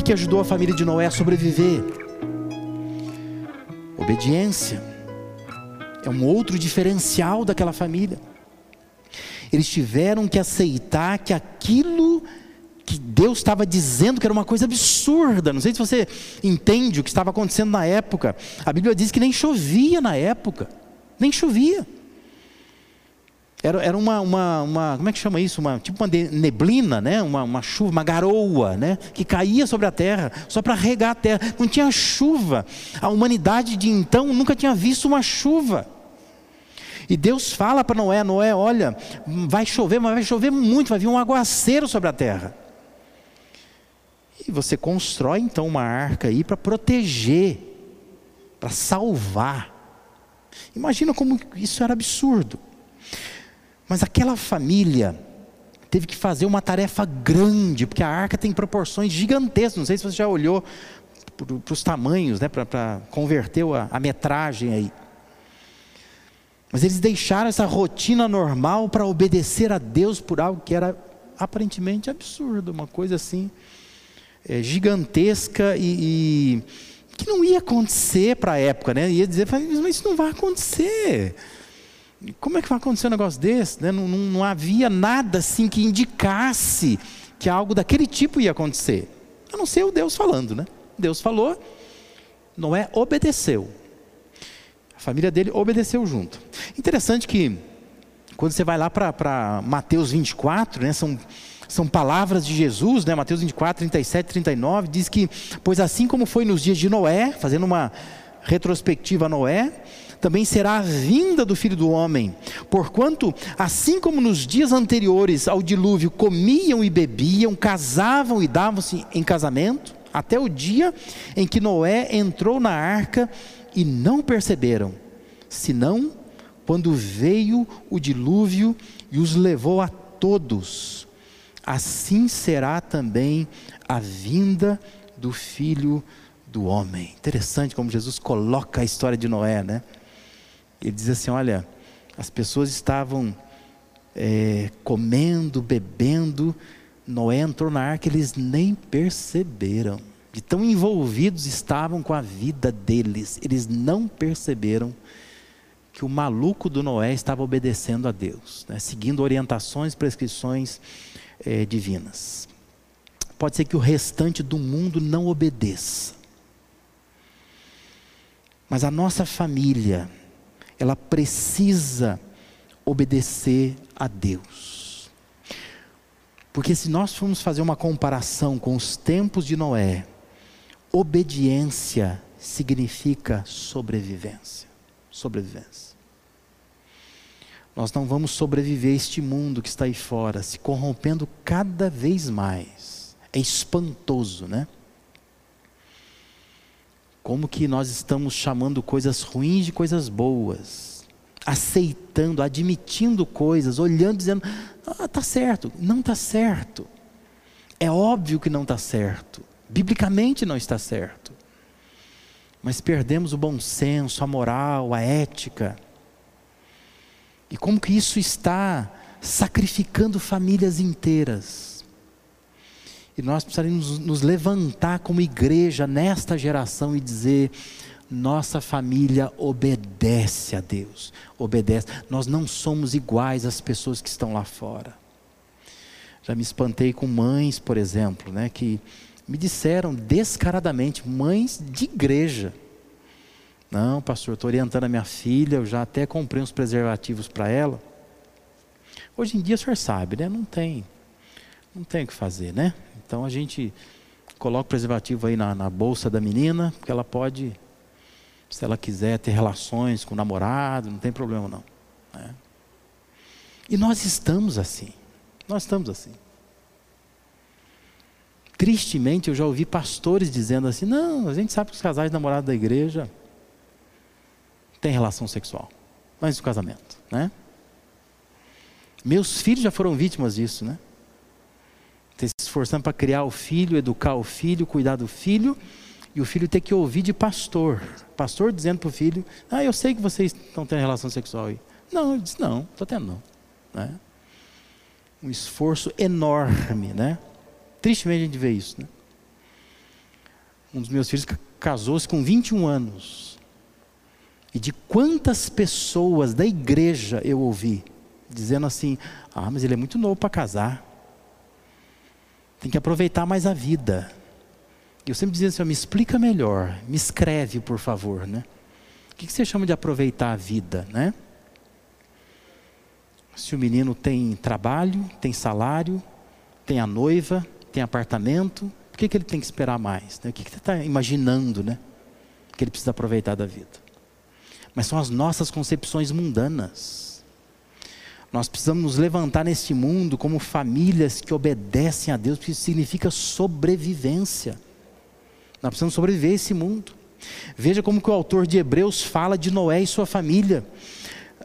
que, que ajudou a família de Noé a sobreviver? Obediência. É um outro diferencial daquela família. Eles tiveram que aceitar que aquilo que Deus estava dizendo que era uma coisa absurda. Não sei se você entende o que estava acontecendo na época. A Bíblia diz que nem chovia na época. Nem chovia. Era, era uma, uma, uma, como é que chama isso? Uma, tipo uma neblina, né? uma, uma chuva, uma garoa, né? que caía sobre a terra, só para regar a terra. Não tinha chuva. A humanidade de então nunca tinha visto uma chuva. E Deus fala para Noé: Noé, olha, vai chover, mas vai chover muito, vai vir um aguaceiro sobre a terra. E você constrói então uma arca aí para proteger, para salvar. Imagina como isso era absurdo. Mas aquela família teve que fazer uma tarefa grande, porque a arca tem proporções gigantescas. Não sei se você já olhou para os tamanhos, né, para converter a, a metragem aí. Mas eles deixaram essa rotina normal para obedecer a Deus por algo que era aparentemente absurdo, uma coisa assim é, gigantesca e, e, que não ia acontecer para a época, né? Ia dizer, mas isso não vai acontecer. Como é que vai acontecer um negócio desse? Né? Não, não, não havia nada assim que indicasse que algo daquele tipo ia acontecer. A não ser o Deus falando, né? Deus falou, Noé obedeceu. A família dele obedeceu junto. Interessante que quando você vai lá para Mateus 24, né, são, são palavras de Jesus, né, Mateus 24, 37, 39, diz que, pois assim como foi nos dias de Noé, fazendo uma retrospectiva a Noé, também será a vinda do Filho do Homem. Porquanto, assim como nos dias anteriores ao dilúvio comiam e bebiam, casavam e davam-se em casamento, até o dia em que Noé entrou na arca e não perceberam, senão quando veio o dilúvio e os levou a todos. Assim será também a vinda do Filho do Homem. Interessante como Jesus coloca a história de Noé, né? Ele diz assim: olha, as pessoas estavam é, comendo, bebendo, Noé entrou na arca, eles nem perceberam. De tão envolvidos estavam com a vida deles, eles não perceberam que o maluco do Noé estava obedecendo a Deus, né, seguindo orientações, prescrições é, divinas. Pode ser que o restante do mundo não obedeça, mas a nossa família, ela precisa obedecer a Deus. Porque se nós formos fazer uma comparação com os tempos de Noé, obediência significa sobrevivência. Sobrevivência. Nós não vamos sobreviver a este mundo que está aí fora, se corrompendo cada vez mais. É espantoso, né? Como que nós estamos chamando coisas ruins de coisas boas, aceitando, admitindo coisas, olhando, dizendo: ah, tá certo. Não está certo. É óbvio que não está certo. Biblicamente não está certo. Mas perdemos o bom senso, a moral, a ética. E como que isso está sacrificando famílias inteiras? E nós precisamos nos levantar como igreja nesta geração e dizer: nossa família obedece a Deus, obedece. Nós não somos iguais às pessoas que estão lá fora. Já me espantei com mães, por exemplo, né, que me disseram descaradamente, mães de igreja. Não, pastor, estou orientando a minha filha, eu já até comprei uns preservativos para ela. Hoje em dia o senhor sabe, né? Não tem, não tem o que fazer, né? Então a gente coloca o preservativo aí na, na bolsa da menina, porque ela pode, se ela quiser ter relações com o namorado, não tem problema não. Né? E nós estamos assim. Nós estamos assim. Tristemente, eu já ouvi pastores dizendo assim: não, a gente sabe que os casais namorados da igreja têm relação sexual, antes do casamento, né? Meus filhos já foram vítimas disso, né? Esforçando para criar o filho, educar o filho, cuidar do filho, e o filho ter que ouvir de pastor. Pastor dizendo para o filho: Ah, eu sei que vocês estão tendo relação sexual aí. Não, ele disse: Não, estou tendo não. Né? Um esforço enorme, né? Tristemente a gente vê isso, né? Um dos meus filhos casou-se com 21 anos. E de quantas pessoas da igreja eu ouvi dizendo assim: ah, mas ele é muito novo para casar. Tem que aproveitar mais a vida. Eu sempre dizia assim: me explica melhor, me escreve, por favor, né? O que você chama de aproveitar a vida, né? Se o menino tem trabalho, tem salário, tem a noiva, tem apartamento, por que, que ele tem que esperar mais? Né? O que, que você está imaginando, né? Que ele precisa aproveitar da vida. Mas são as nossas concepções mundanas. Nós precisamos nos levantar neste mundo como famílias que obedecem a Deus, porque isso significa sobrevivência. Nós precisamos sobreviver a esse mundo. Veja como que o autor de Hebreus fala de Noé e sua família.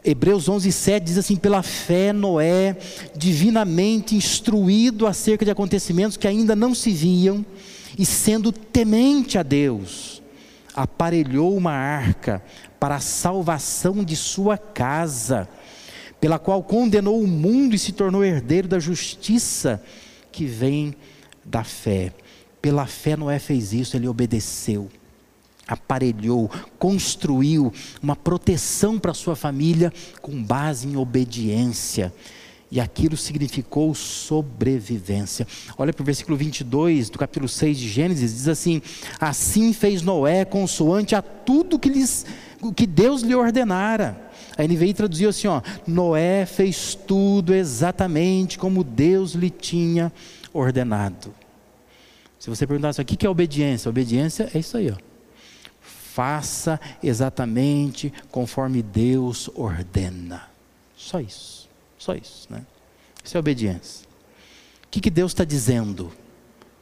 Hebreus 11, 7 diz assim: pela fé, Noé, divinamente instruído acerca de acontecimentos que ainda não se viam, e sendo temente a Deus, aparelhou uma arca para a salvação de sua casa, pela qual condenou o mundo e se tornou herdeiro da justiça que vem da fé. Pela fé, Noé fez isso, ele obedeceu aparelhou, construiu uma proteção para sua família com base em obediência. E aquilo significou sobrevivência. Olha para o versículo 22 do capítulo 6 de Gênesis, diz assim: Assim fez Noé consoante a tudo que, lhes, que Deus lhe ordenara. A NVI traduziu assim: ó, Noé fez tudo exatamente como Deus lhe tinha ordenado. Se você perguntasse o que é obediência, obediência é isso aí, ó faça exatamente conforme Deus ordena. Só isso, só isso, né? Isso é obediência. O que, que Deus está dizendo?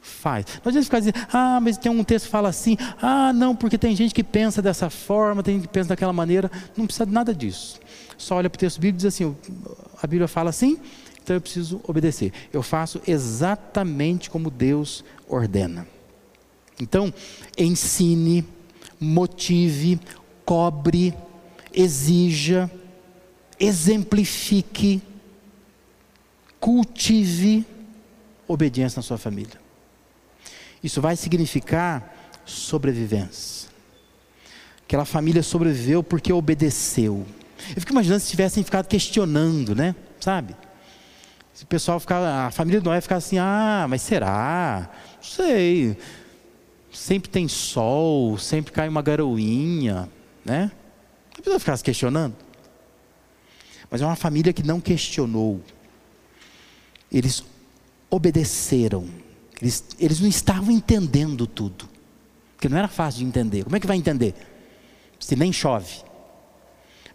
Faz. Não adianta ficar dizendo, ah, mas tem um texto que fala assim, ah, não, porque tem gente que pensa dessa forma, tem gente que pensa daquela maneira. Não precisa de nada disso. Só olha para o texto bíblico e diz assim: a Bíblia fala assim, então eu preciso obedecer. Eu faço exatamente como Deus ordena. Então, ensine motive, cobre, exija, exemplifique, cultive obediência na sua família. Isso vai significar sobrevivência. Aquela família sobreviveu porque obedeceu. Eu fico imaginando se tivessem ficado questionando, né? Sabe? Se o pessoal ficar, a família do Noé ficar assim, ah, mas será? Não sei sempre tem sol, sempre cai uma garoinha, né? Não precisa ficar se questionando. Mas é uma família que não questionou. Eles obedeceram. Eles, eles não estavam entendendo tudo. Porque não era fácil de entender. Como é que vai entender? Se nem chove.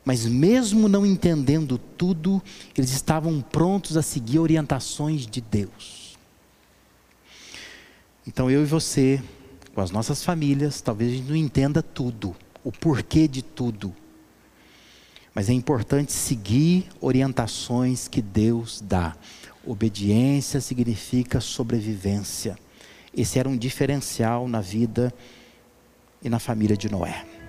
Mas mesmo não entendendo tudo, eles estavam prontos a seguir orientações de Deus. Então eu e você com as nossas famílias, talvez a gente não entenda tudo, o porquê de tudo. Mas é importante seguir orientações que Deus dá. Obediência significa sobrevivência. Esse era um diferencial na vida e na família de Noé.